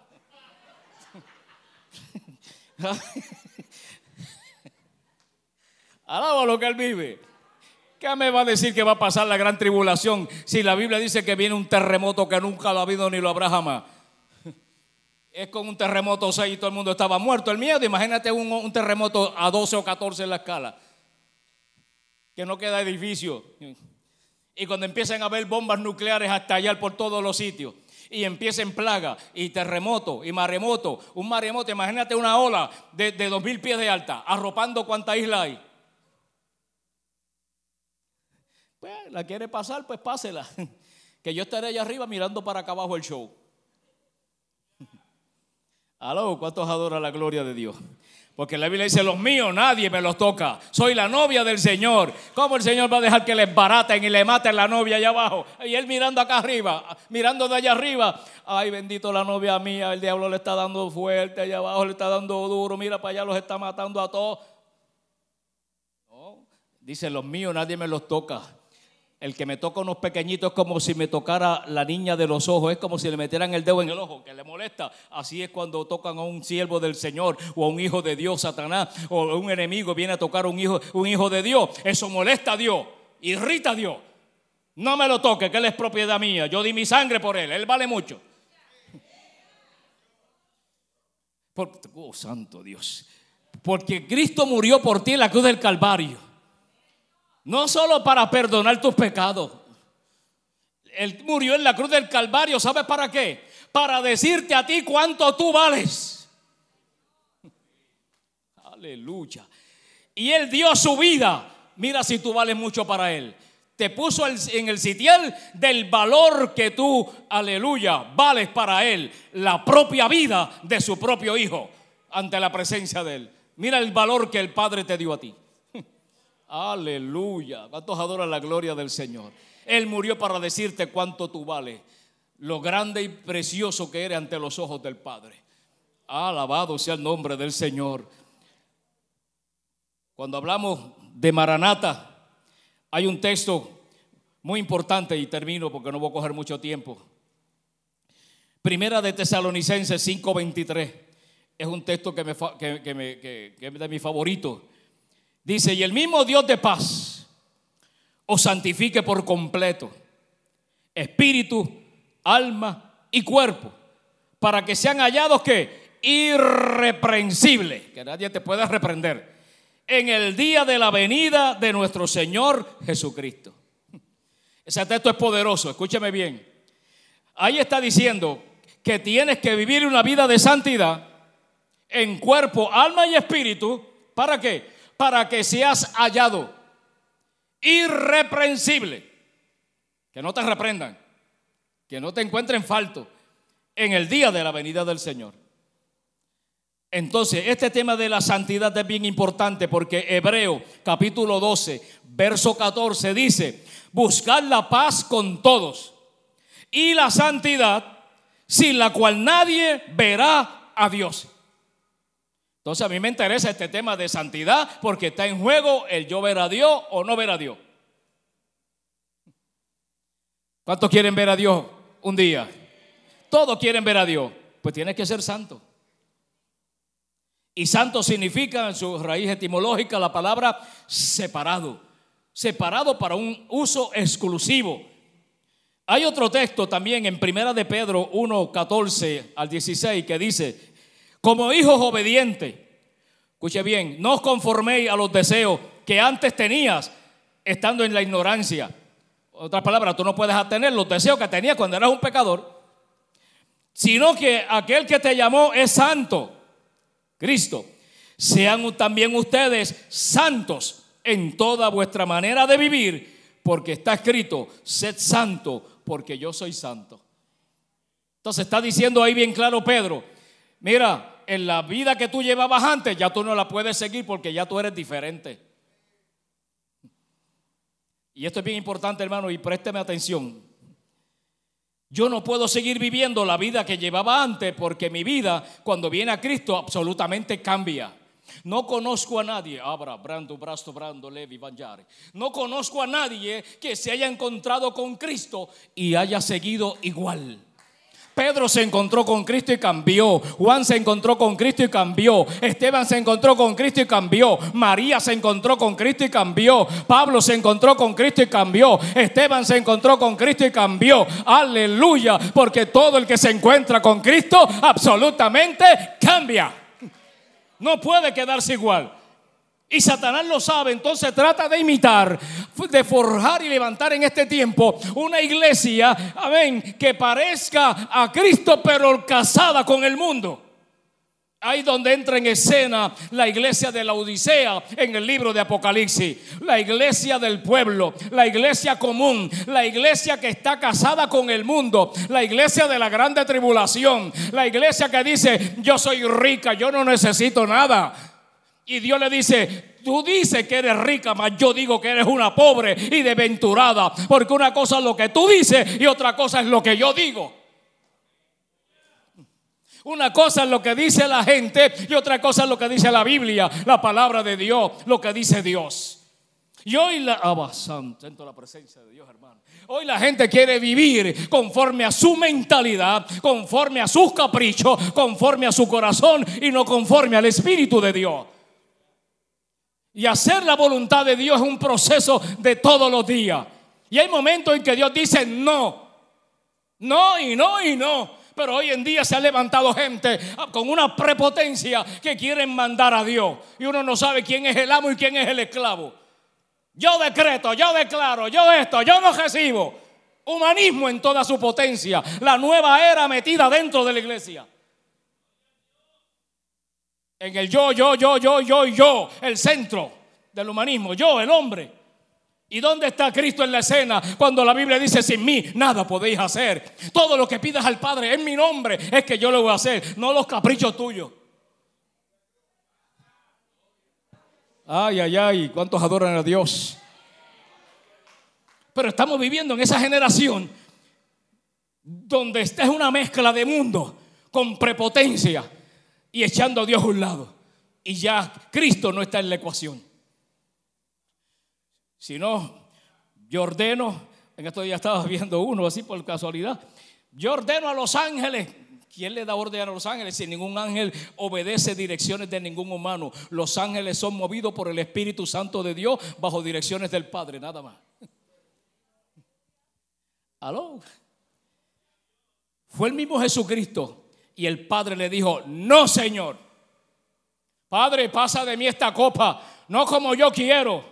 <laughs> Alaba lo que él vive. ¿Qué me va a decir que va a pasar la gran tribulación si la Biblia dice que viene un terremoto que nunca lo ha habido ni lo habrá jamás? Es con un terremoto 6 y todo el mundo estaba muerto. El miedo, imagínate un, terremoto a 12 o 14 en la escala. Que no queda edificio. Y cuando empiezan a haber bombas nucleares a estallar por todos los sitios. Y empiecen plaga y terremoto y maremoto. Un maremoto, imagínate una ola de, de 2.000 pies de alta, arropando cuánta isla hay. Pues la quiere pasar, pues pásela. <laughs> Que yo estaré allá arriba mirando para acá abajo el show. <laughs> Aló, ¿cuántos adoran la gloria de Dios? Porque la Biblia dice, los míos nadie me los toca. Soy la novia del Señor. ¿Cómo el Señor va a dejar que les baraten y le maten la novia allá abajo? Y él mirando acá arriba, mirando de allá arriba. Ay, bendito la novia mía. El diablo le está dando fuerte allá abajo, le está dando duro. Mira para allá, los está matando a todos. Dice, los míos nadie me los toca. El que me toca unos pequeñitos es como si me tocara la niña de los ojos, es como si le metieran el dedo en el ojo, que le molesta. Así es cuando tocan a un siervo del Señor o a un hijo de Dios, Satanás, o un enemigo viene a tocar a un hijo, un hijo de Dios. Eso molesta a Dios, irrita a Dios. No me lo toque, que él es propiedad mía. Yo di mi sangre por él, él vale mucho. oh, santo Dios. Porque Cristo murió por ti en la cruz del Calvario. No solo para perdonar tus pecados. Él murió en la cruz del Calvario, ¿sabes para qué? Para decirte a ti cuánto tú vales. <laughs> Aleluya. Y Él dio su vida. Mira si tú vales mucho para Él. Te puso en el sitial del valor que tú, aleluya, vales para Él. La propia vida de su propio Hijo ante la presencia de Él. Mira el valor que el Padre te dio a ti. Aleluya. ¿Cuántos adoran la gloria del Señor? Él murió para decirte cuánto tú vales, lo grande y precioso que eres ante los ojos del Padre. Alabado sea el nombre del Señor. Cuando hablamos de Maranata, hay un texto muy importante y termino porque no voy a coger mucho tiempo. Primera de Tesalonicenses 5:23 es un texto que, me, que, es de mi favorito Dice, y el mismo Dios de paz os santifique por completo, espíritu, alma y cuerpo, para que sean hallados que irreprensibles, que nadie te pueda reprender, en el día de la venida de nuestro Señor Jesucristo. Ese texto es poderoso, escúcheme bien. Ahí está diciendo que tienes que vivir una vida de santidad en cuerpo, alma y espíritu. ¿Para qué? Para que seas hallado irreprensible. Que no te reprendan, que no te encuentren falto en el día de la venida del Señor. Entonces, este tema de la santidad es bien importante porque Hebreo capítulo 12, verso 14 dice, buscar la paz con todos y la santidad sin la cual nadie verá a Dios. Entonces a mí me interesa este tema de santidad porque está en juego el yo ver a Dios o no ver a Dios. ¿Cuántos quieren ver a Dios un día? Todos quieren ver a Dios. Pues tienes que ser santo. Y santo significa en su raíz etimológica la palabra separado. Separado para un uso exclusivo. Hay otro texto también en Primera de Pedro 1, 14 al 16 que dice, como hijos obedientes, escuche bien, no os conforméis a los deseos que antes tenías estando en la ignorancia. Otras palabras, tú no puedes tener los deseos que tenías cuando eras un pecador, sino que aquel que te llamó es santo, Cristo. Sean también ustedes santos en toda vuestra manera de vivir, porque está escrito, sed santo, porque yo soy santo. Entonces está diciendo ahí bien claro Pedro, mira, en la vida que tú llevabas antes, ya tú no la puedes seguir porque ya tú eres diferente. Y esto es bien importante, hermano, y présteme atención. Yo no puedo seguir viviendo la vida que llevaba antes porque mi vida, cuando viene a Cristo, absolutamente cambia. No conozco a nadie, Abra, Brando, Brasto, Brando, Levi, Banjare. No conozco a nadie que se haya encontrado con Cristo y haya seguido igual. Pedro se encontró con Cristo y cambió. Juan se encontró con Cristo y cambió. Esteban se encontró con Cristo y cambió. María se encontró con Cristo y cambió. Pablo se encontró con Cristo y cambió. Esteban se encontró con Cristo y cambió. Aleluya. Porque todo el que se encuentra con Cristo absolutamente cambia. No puede quedarse igual. Y Satanás lo sabe, entonces trata de imitar, de forjar y levantar en este tiempo una iglesia, amén, que parezca a Cristo pero casada con el mundo. Ahí donde entra en escena la iglesia de la Odisea en el libro de Apocalipsis. La iglesia del pueblo, la iglesia común, la iglesia que está casada con el mundo, la iglesia de la grande tribulación, la iglesia que dice, yo soy rica, yo no necesito nada. Y Dios le dice, tú dices que eres rica, mas yo digo que eres una pobre y desventurada. Porque una cosa es lo que tú dices y otra cosa es lo que yo digo. Una cosa es lo que dice la gente y otra cosa es lo que dice la Biblia, la palabra de Dios, lo que dice Dios. Y hoy la Dios, hermano. Hoy la gente quiere vivir conforme a su mentalidad, conforme a sus caprichos, conforme a su corazón y no conforme al espíritu de Dios. Y hacer la voluntad de Dios es un proceso de todos los días. Y hay momentos en que Dios dice no. No y no y no. Pero hoy en día se ha levantado gente con una prepotencia que quieren mandar a Dios. Y uno no sabe quién es el amo y quién es el esclavo. Yo decreto, yo declaro, yo esto, yo no recibo. Humanismo en toda su potencia. La nueva era metida dentro de la iglesia. En el yo, yo, yo, yo, yo, yo, el centro del humanismo. Yo, el hombre. ¿Y dónde está Cristo en la escena cuando la Biblia dice, sin mí nada podéis hacer? Todo lo que pidas al Padre en mi nombre es que yo lo voy a hacer, no los caprichos tuyos. Ay, ay, ay, ¿cuántos adoran a Dios? Pero estamos viviendo en esa generación donde esta es una mezcla de mundo con prepotencia y echando a Dios a un lado. Y ya Cristo no está en la ecuación. Si no, yo ordeno, en estos días estaba viendo uno así por casualidad, yo ordeno a los ángeles. ¿Quién le da orden a los ángeles si ningún ángel obedece direcciones de ningún humano? Los ángeles son movidos por el Espíritu Santo de Dios bajo direcciones del Padre, nada más. ¿Aló? Fue el mismo Jesucristo y el Padre le dijo, no Señor, Padre, pasa de mí esta copa, no como yo quiero,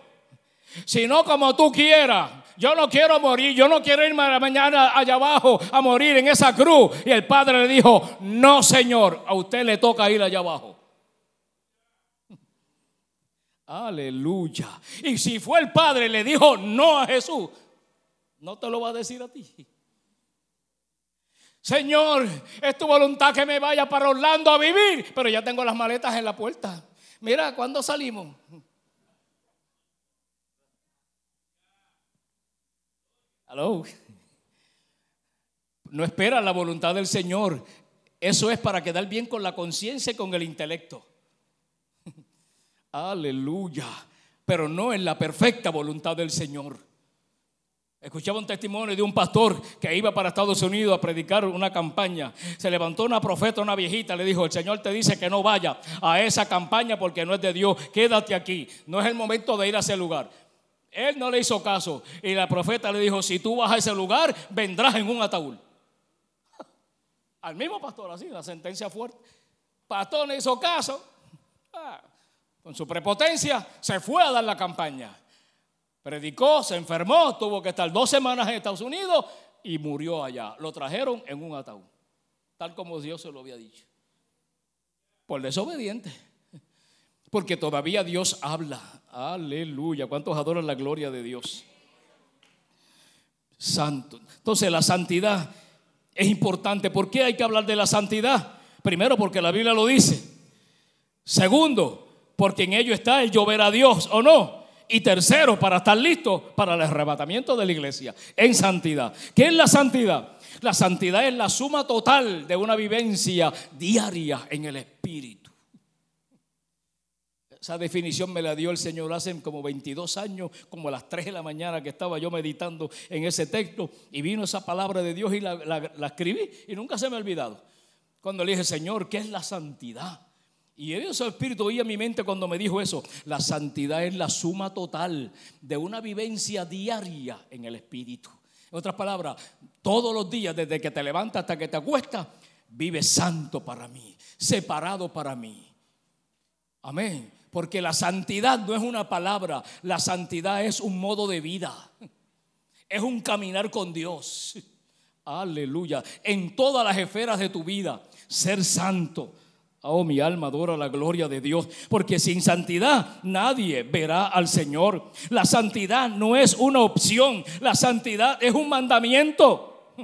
sino como tú quieras. Yo no quiero morir, yo no quiero irme mañana allá abajo a morir en esa cruz. Y el padre le dijo, no señor, a usted le toca ir allá abajo. Aleluya. Y si fue el padre le dijo no a Jesús, no te lo va a decir a ti. Señor, es tu voluntad que me vaya para Orlando a vivir, pero ya tengo las maletas en la puerta. Mira, ¿cuándo salimos? No espera la voluntad del Señor. Eso es para quedar bien con la conciencia y con el intelecto. <laughs> Aleluya. Pero no en la perfecta voluntad del Señor. Escuchaba un testimonio de un pastor que iba para Estados Unidos a predicar una campaña. Se levantó una profeta, una viejita, le dijo, el Señor te dice que no vaya a esa campaña porque no es de Dios, quédate aquí. No es el momento de ir a ese lugar. Él no le hizo caso. Y la profeta le dijo, si tú vas a ese lugar, vendrás en un ataúd. <laughs> Al mismo pastor, así, la sentencia fuerte. Pastor no hizo caso. Ah, con su prepotencia se fue a dar la campaña. Predicó, se enfermó, tuvo que estar dos semanas en Estados Unidos y murió allá. Lo trajeron en un ataúd, tal como Dios se lo había dicho. Por desobediente. Porque todavía Dios habla. Aleluya. ¿Cuántos adoran la gloria de Dios? Santo. Entonces la santidad es importante. ¿Por qué hay que hablar de la santidad? Primero, porque la Biblia lo dice. Segundo, porque en ello está el llover a Dios o no. Y tercero, para estar listo para el arrebatamiento de la iglesia en santidad. ¿Qué es la santidad? La santidad es la suma total de una vivencia diaria en el Espíritu. Esa definición me la dio el Señor hace como 22 años, como a las 3 de la mañana que estaba yo meditando en ese texto y vino esa palabra de Dios y la, escribí y nunca se me ha olvidado. Cuando le dije, Señor, ¿qué es la santidad? Y ese espíritu oía mi mente cuando me dijo eso. La santidad es la suma total de una vivencia diaria en el espíritu. En otras palabras, todos los días, desde que te levantas hasta que te acuestas, vive santo para mí, separado para mí. Amén. Porque la santidad no es una palabra, la santidad es un modo de vida. Es un caminar con Dios. Aleluya. En todas las esferas de tu vida, ser santo. Oh, mi alma adora la gloria de Dios, porque sin santidad nadie verá al Señor. La santidad no es una opción, la santidad es un mandamiento.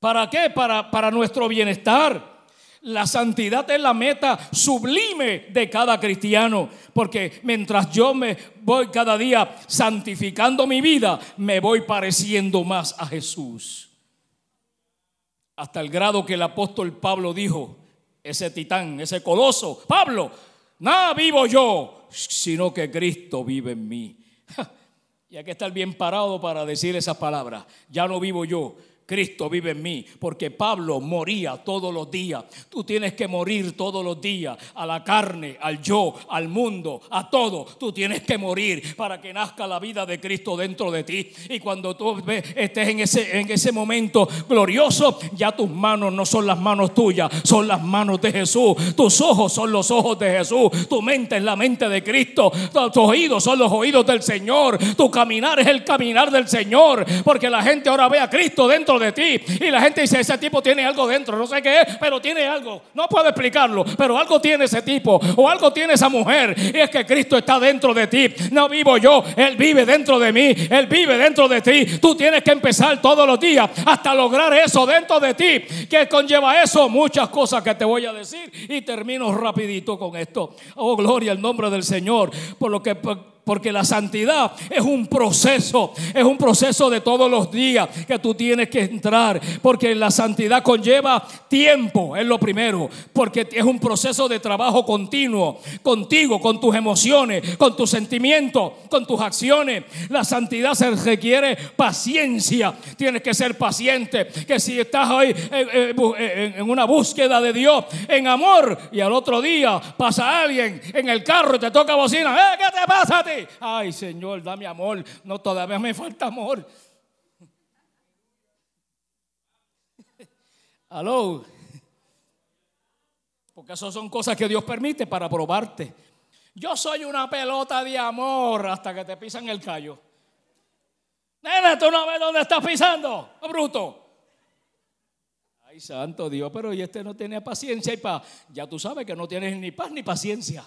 ¿Para qué? Para, para nuestro bienestar. La santidad es la meta sublime de cada cristiano, porque mientras yo me voy cada día santificando mi vida, me voy pareciendo más a Jesús. Hasta el grado que el apóstol Pablo dijo, ese titán, ese coloso, Pablo, nada vivo yo, sino que Cristo vive en mí. <laughs> Y hay que estar bien parado para decir esas palabras. Ya no vivo yo, Cristo vive en mí, porque Pablo moría todos los días. Tú tienes que morir todos los días a la carne, al yo, al mundo, a todo. Tú tienes que morir para que nazca la vida de Cristo dentro de ti. Y cuando tú estés en ese, en ese momento glorioso, ya tus manos no son las manos tuyas, son las manos de Jesús. Tus ojos son los ojos de Jesús. Tu mente es la mente de Cristo. Tus oídos son los oídos del Señor. Tu caminar es el caminar del Señor. Porque la gente ahora ve a Cristo dentro de ti. Y la gente dice, ese tipo tiene algo dentro, no sé qué es, pero tiene algo. No puedo explicarlo, pero algo tiene ese tipo o algo tiene esa mujer. Y es que Cristo está dentro de ti. No vivo yo, Él vive dentro de mí, Él vive dentro de ti. Tú tienes que empezar todos los días hasta lograr eso dentro de ti. Que conlleva eso muchas cosas que te voy a decir. Y termino rapidito con esto. Oh, gloria al nombre del Señor. Por lo que porque la santidad es un proceso, es un proceso de todos los días que tú tienes que entrar. Porque la santidad conlleva tiempo, es lo primero. Porque es un proceso de trabajo continuo, contigo, con tus emociones, con tus sentimientos, con tus acciones. La santidad se requiere paciencia. Tienes que ser paciente. Que si estás hoy en una búsqueda de Dios, en amor, y al otro día pasa alguien en el carro y te toca bocina, ¿Eh, ¿qué te pasa a ti? Ay, Señor, dame amor. No, todavía me falta amor. <laughs> Aló. Porque eso son cosas que Dios permite para probarte. Yo soy una pelota de amor hasta que te pisan el callo. Nena, tú no ves dónde estás pisando, bruto. Ay, santo Dios, pero y este no tiene paciencia y paz. Ya tú sabes que no tienes ni paz ni paciencia.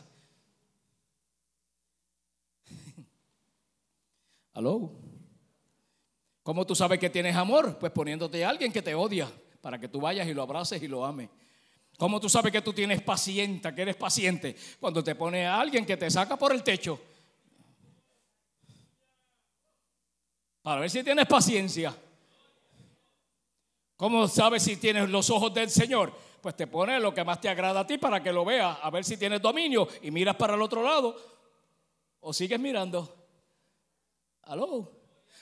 ¿Aló? ¿Cómo tú sabes que tienes amor? Pues poniéndote a alguien que te odia para que tú vayas y lo abraces y lo ames. ¿Cómo tú sabes que tú tienes paciente, que eres paciente? Cuando te pone a alguien que te saca por el techo. Para ver si tienes paciencia. ¿Cómo sabes si tienes los ojos del Señor? Pues te pone lo que más te agrada a ti para que lo veas, a ver si tienes dominio y miras para el otro lado o sigues mirando. Aló.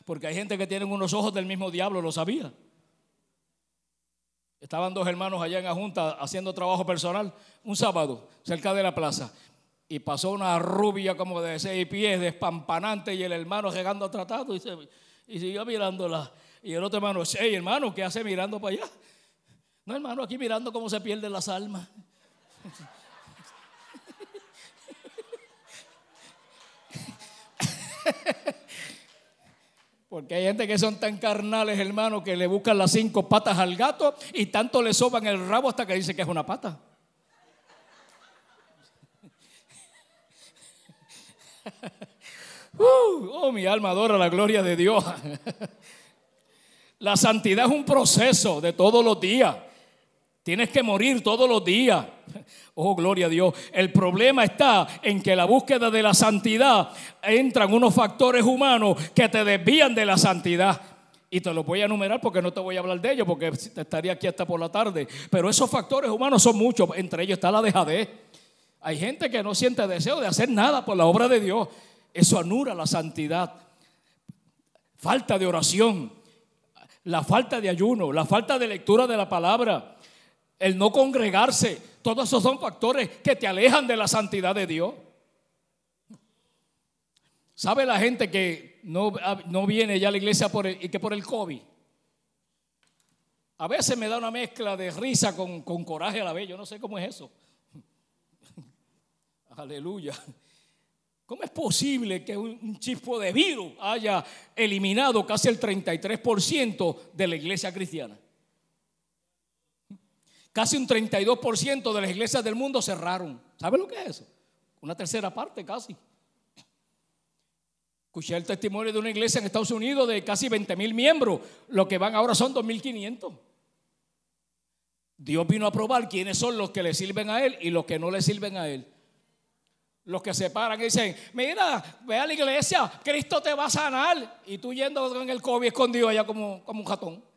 Porque hay gente que tiene unos ojos del mismo diablo, lo sabía. Estaban dos hermanos allá en la junta haciendo trabajo personal un sábado cerca de la plaza. Y pasó una rubia como de seis pies, despampanante, y el hermano llegando a tratado y, siguió mirándola. Y el otro hermano, hey hermano, ¿qué hace mirando para allá? No, hermano, aquí mirando cómo se pierden las almas. <laughs> Porque hay gente que son tan carnales, hermano, que le buscan las cinco patas al gato y tanto le soban el rabo hasta que dice que es una pata. <laughs> Uh, oh, mi alma adora la gloria de Dios. <laughs> la santidad es un proceso de todos los días. Tienes que morir todos los días. Oh, gloria a Dios. El problema está en que la búsqueda de la santidad entran unos factores humanos que te desvían de la santidad. Y te lo voy a enumerar porque no te voy a hablar de ellos, porque estaría aquí hasta por la tarde. Pero esos factores humanos son muchos. Entre ellos está la dejadez. Hay gente que no siente deseo de hacer nada por la obra de Dios. Eso anula la santidad. Falta de oración, la falta de ayuno, la falta de lectura de la palabra el no congregarse, todos esos son factores que te alejan de la santidad de Dios. ¿Sabe la gente que no, no viene ya a la iglesia por y que por el COVID? A veces me da una mezcla de risa con, con coraje a la vez. Yo no sé cómo es eso. <laughs> Aleluya. ¿Cómo es posible que un, un chispo de virus haya eliminado casi el 33% de la iglesia cristiana? Casi un 32% de las iglesias del mundo cerraron. ¿Sabe lo que es eso? Una tercera parte casi. Escuché el testimonio de una iglesia en Estados Unidos de casi 20 mil miembros. Lo que van ahora son 2.500. Dios vino a probar quiénes son los que le sirven a Él y los que no le sirven a Él. Los que se paran y dicen, mira, ve a la iglesia, Cristo te va a sanar. Y tú yendo con el COVID escondido allá como, como un ratón.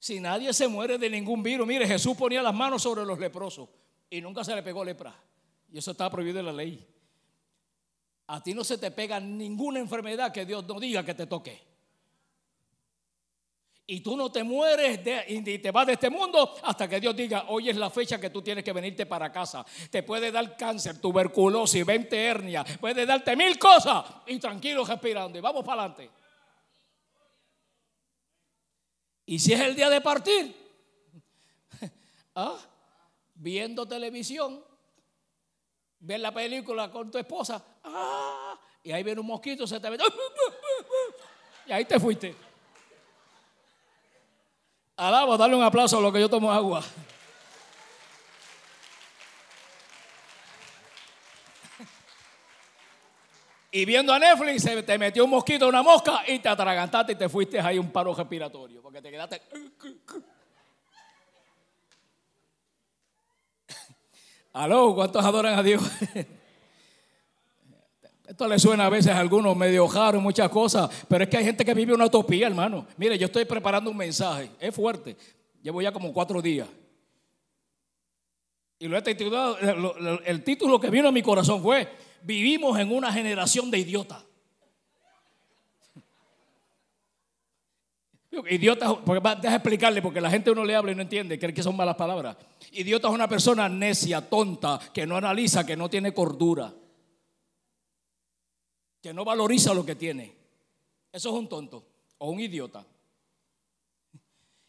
Si nadie se muere de ningún virus, mire, Jesús ponía las manos sobre los leprosos y nunca se le pegó lepra. Y eso está prohibido en la ley. A ti no se te pega ninguna enfermedad que Dios no diga que te toque y tú no te mueres y te vas de este mundo hasta que Dios diga, hoy es la fecha que tú tienes que venirte para casa. Te puede dar cáncer, tuberculosis, 20 hernia, puede darte mil cosas y tranquilo respirando y vamos para adelante. Y si es el día de partir, <laughs> ¿ah? viendo televisión, ver la película con tu esposa, ¡ah! y ahí viene un mosquito, se te ve, <laughs> y ahí te fuiste. Alaba, dale un aplauso a lo que yo tomo agua. Y viendo a Netflix, se te metió un mosquito, una mosca, y te atragantaste y te fuiste ahí un paro respiratorio, porque te quedaste. Aló, ¿cuántos adoran a Dios? Esto le suena a veces a algunos medio jaro, muchas cosas, pero es que hay gente que vive una utopía, hermano. Mire, yo estoy preparando un mensaje, es fuerte. Llevo ya como cuatro días. Y lo he titulado, el título que vino a mi corazón fue, vivimos en una generación de idiotas. Idiota, porque deja explicarle, porque la gente no le habla y no entiende, cree que son malas palabras. Idiota es una persona necia, tonta, que no analiza, que no tiene cordura que no valoriza lo que tiene. Eso es un tonto o un idiota.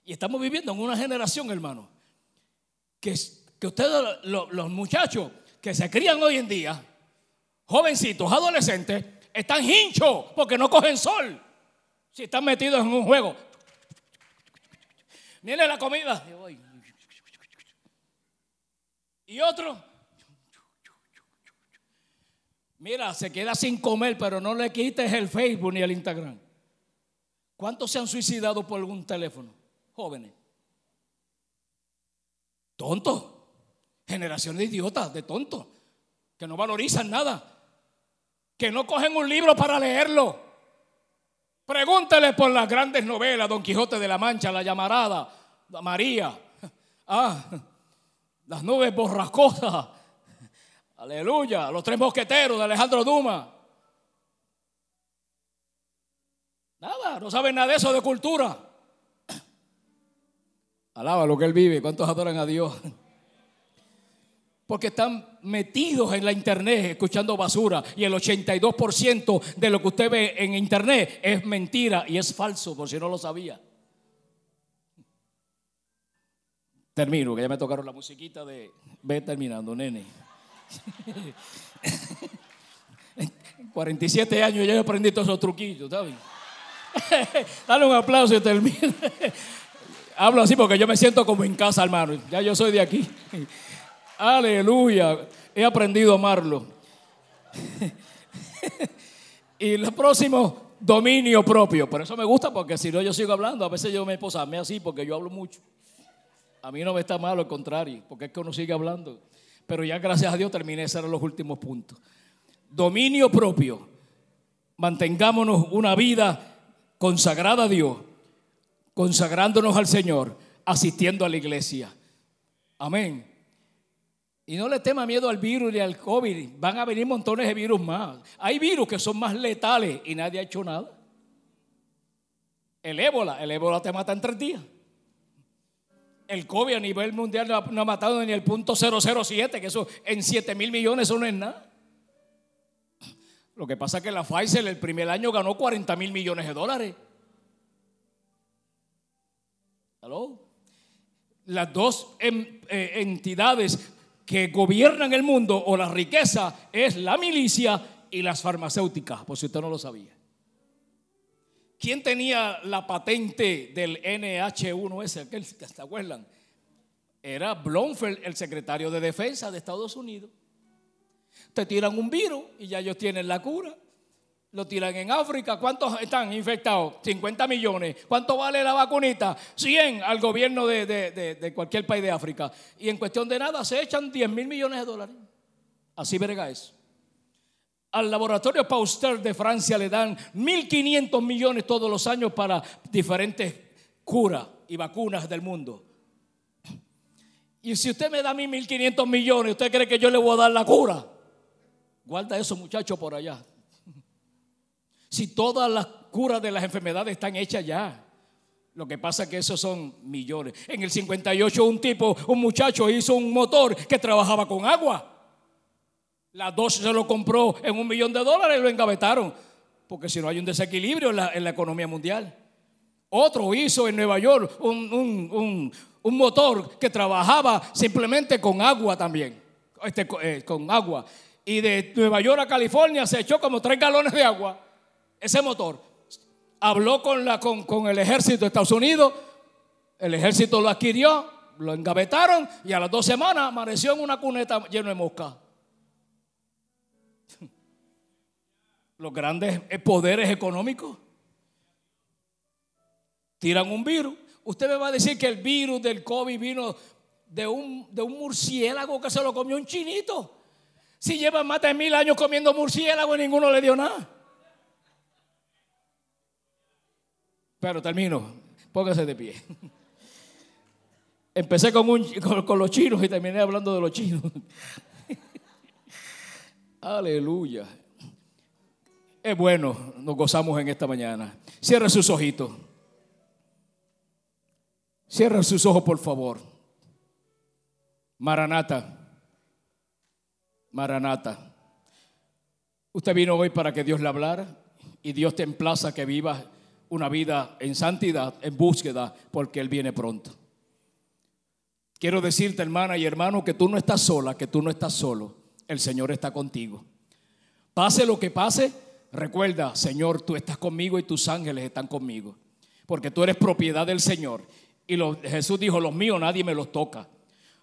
Y estamos viviendo en una generación, hermano, que, que ustedes, los, muchachos que se crían hoy en día, jovencitos, adolescentes, están hinchos porque no cogen sol. Si están metidos en un juego. Viene la comida. Y otro Mira, se queda sin comer, pero no le quites el Facebook ni el Instagram. ¿Cuántos se han suicidado por algún teléfono? Jóvenes. Tontos. Generación de idiotas, de tontos. Que no valorizan nada. Que no cogen un libro para leerlo. Pregúntale por las grandes novelas, Don Quijote de la Mancha, La Llamarada, María, <laughs> ah, las nubes borrascosas, <laughs> Aleluya. Los tres mosqueteros de Alejandro Duma. Nada, no saben nada de eso de cultura. <coughs> Alaba lo que él vive. ¿Cuántos adoran a Dios? <laughs> Porque están metidos en la internet escuchando basura y el 82% de lo que usted ve en internet es mentira y es falso, por si no lo sabía. Termino, que ya me tocaron la musiquita de ve terminando, nene. <laughs> 47 años ya he aprendido todos esos truquillos, ¿sabes? <laughs> Dale un aplauso y termina. <laughs> Hablo así porque yo me siento como en casa, hermano. Ya yo soy de aquí. Aleluya. He aprendido a amarlo. <laughs> y lo próximo, dominio propio. Por eso me gusta porque si no yo sigo hablando. A veces yo me posame así porque yo hablo mucho. A mí no me está mal, al contrario, porque es que uno sigue hablando. Pero ya gracias a Dios terminé, esos eran los últimos puntos. Dominio propio. Mantengámonos una vida consagrada a Dios, consagrándonos al Señor, asistiendo a la iglesia. Amén. Y no le tema miedo al virus ni al COVID. Van a venir montones de virus más. Hay virus que son más letales y nadie ha hecho nada. El ébola, el ébola te mata en tres días el COVID a nivel mundial no ha, matado ni el punto 007, que eso en 7 mil millones eso no es nada. Lo que pasa es que la Pfizer el primer año ganó 40 mil millones de dólares. ¿Aló? Las dos em, eh, entidades que gobiernan el mundo o la riqueza es la milicia y las farmacéuticas, por si usted no lo sabía. ¿Quién tenía la patente del NH1S? Aquel, ¿Se acuerdan? Era Blomfeld, el secretario de defensa de Estados Unidos. Te tiran un virus y ya ellos tienen la cura. Lo tiran en África. ¿Cuántos están infectados? 50 millones. ¿Cuánto vale la vacunita? 100 al gobierno de, de cualquier país de África. Y en cuestión de nada se echan 10 mil millones de dólares. Así verga eso. Al laboratorio Pauster de Francia le dan 1.500 millones todos los años para diferentes curas y vacunas del mundo. Y si usted me da a mí 1.500 millones, ¿usted cree que yo le voy a dar la cura? Guarda eso, muchacho, por allá. Si todas las curas de las enfermedades están hechas ya. Lo que pasa es que esos son millones. En el 58 un tipo, un muchacho hizo un motor que trabajaba con agua. Las dos se lo compró en un millón de dólares y lo engavetaron. Porque si no hay un desequilibrio en la, economía mundial. Otro hizo en Nueva York un, motor que trabajaba simplemente con agua también. Este, eh, con agua. Y de Nueva York a California se echó como tres galones de agua. Ese motor. Habló con, la, con, con el ejército de Estados Unidos. El ejército lo adquirió, lo engavetaron y a las dos semanas amaneció en una cuneta lleno de mosca. <laughs> los grandes poderes económicos tiran un virus. Usted me va a decir que el virus del COVID vino de un, de un murciélago que se lo comió un chinito. Si llevan más de mil años comiendo murciélago y ninguno le dio nada. Pero termino, póngase de pie. Empecé con, con los chinos y terminé hablando de los chinos. <laughs> Aleluya. Es bueno, nos gozamos en esta mañana. Cierra sus ojitos. Cierra sus ojos, por favor. Maranata. Maranata. Usted vino hoy para que Dios le hablara y Dios te emplaza que vivas una vida en santidad, en búsqueda, porque Él viene pronto. Quiero decirte, hermana y hermano, que tú no estás sola, que tú no estás solo. El Señor está contigo. Pase lo que pase, Recuerda, Señor, tú estás conmigo y tus ángeles están conmigo. Porque tú eres propiedad del Señor. Y Jesús dijo, los míos nadie me los toca.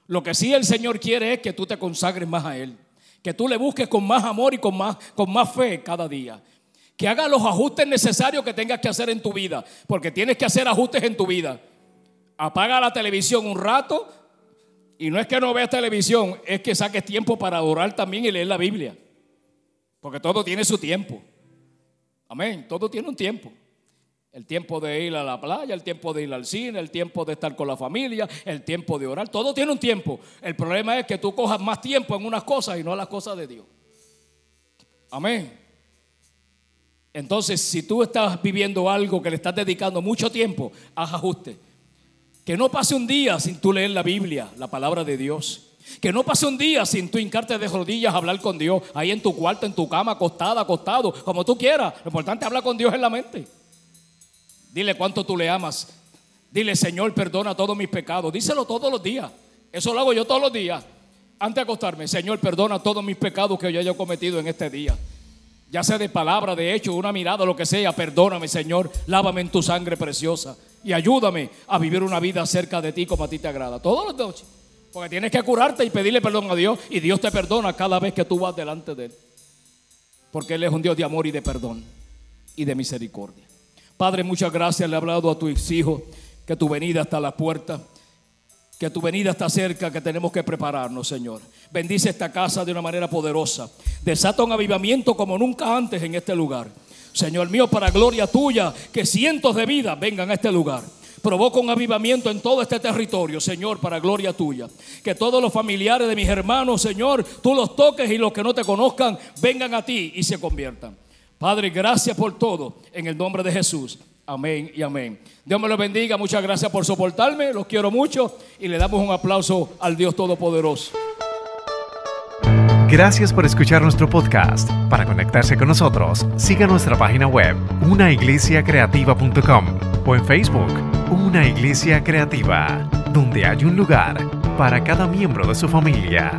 Lo que sí el Señor quiere es que tú te consagres más a Él. Que tú le busques con más amor y con más, con más fe cada día. Que haga los ajustes necesarios que tengas que hacer en tu vida. Porque tienes que hacer ajustes en tu vida. Apaga la televisión un rato. Y no es que no veas televisión, es que saques tiempo para orar también y leer la Biblia. Porque todo tiene su tiempo. Amén. Todo tiene un tiempo. El tiempo de ir a la playa, el tiempo de ir al cine, el tiempo de estar con la familia, el tiempo de orar. Todo tiene un tiempo. El problema es que tú cojas más tiempo en unas cosas y no en las cosas de Dios. Amén. Entonces, si tú estás viviendo algo que le estás dedicando mucho tiempo, haz ajuste. Que no pase un día sin tú leer la Biblia, la palabra de Dios. Que no pase un día sin tú hincarte de rodillas a hablar con Dios, ahí en tu cuarto, en tu cama, acostada, acostado, como tú quieras. Lo importante es hablar con Dios en la mente. Dile cuánto tú le amas. Dile, Señor, perdona todos mis pecados. Díselo todos los días. Eso lo hago yo todos los días. Antes de acostarme, Señor, perdona todos mis pecados que yo haya cometido en este día. Ya sea de palabra, de hecho, una mirada, lo que sea. Perdóname, Señor. Lávame en tu sangre preciosa. Y ayúdame a vivir una vida cerca de ti como a ti te agrada. Todos los días. Porque tienes que curarte y pedirle perdón a Dios. Y Dios te perdona cada vez que tú vas delante de Él. Porque Él es un Dios de amor y de perdón y de misericordia. Padre, muchas gracias. Le he hablado a tus hijos que tu venida está a la puerta. Que tu venida está cerca, que tenemos que prepararnos, Señor. Bendice esta casa de una manera poderosa. Desata un avivamiento como nunca antes en este lugar. Señor mío, para gloria tuya, que cientos de vidas vengan a este lugar. Provoca un avivamiento en todo este territorio, Señor, para gloria tuya. Que todos los familiares de mis hermanos, Señor, tú los toques y los que no te conozcan vengan a ti y se conviertan. Padre, gracias por todo. En el nombre de Jesús. Amén y amén. Dios me lo bendiga. Muchas gracias por soportarme. Los quiero mucho y le damos un aplauso al Dios Todopoderoso. Gracias por escuchar nuestro podcast. Para conectarse con nosotros, siga nuestra página web, unaiglesiacreativa.com o en Facebook, Una Iglesia Creativa, donde hay un lugar para cada miembro de su familia.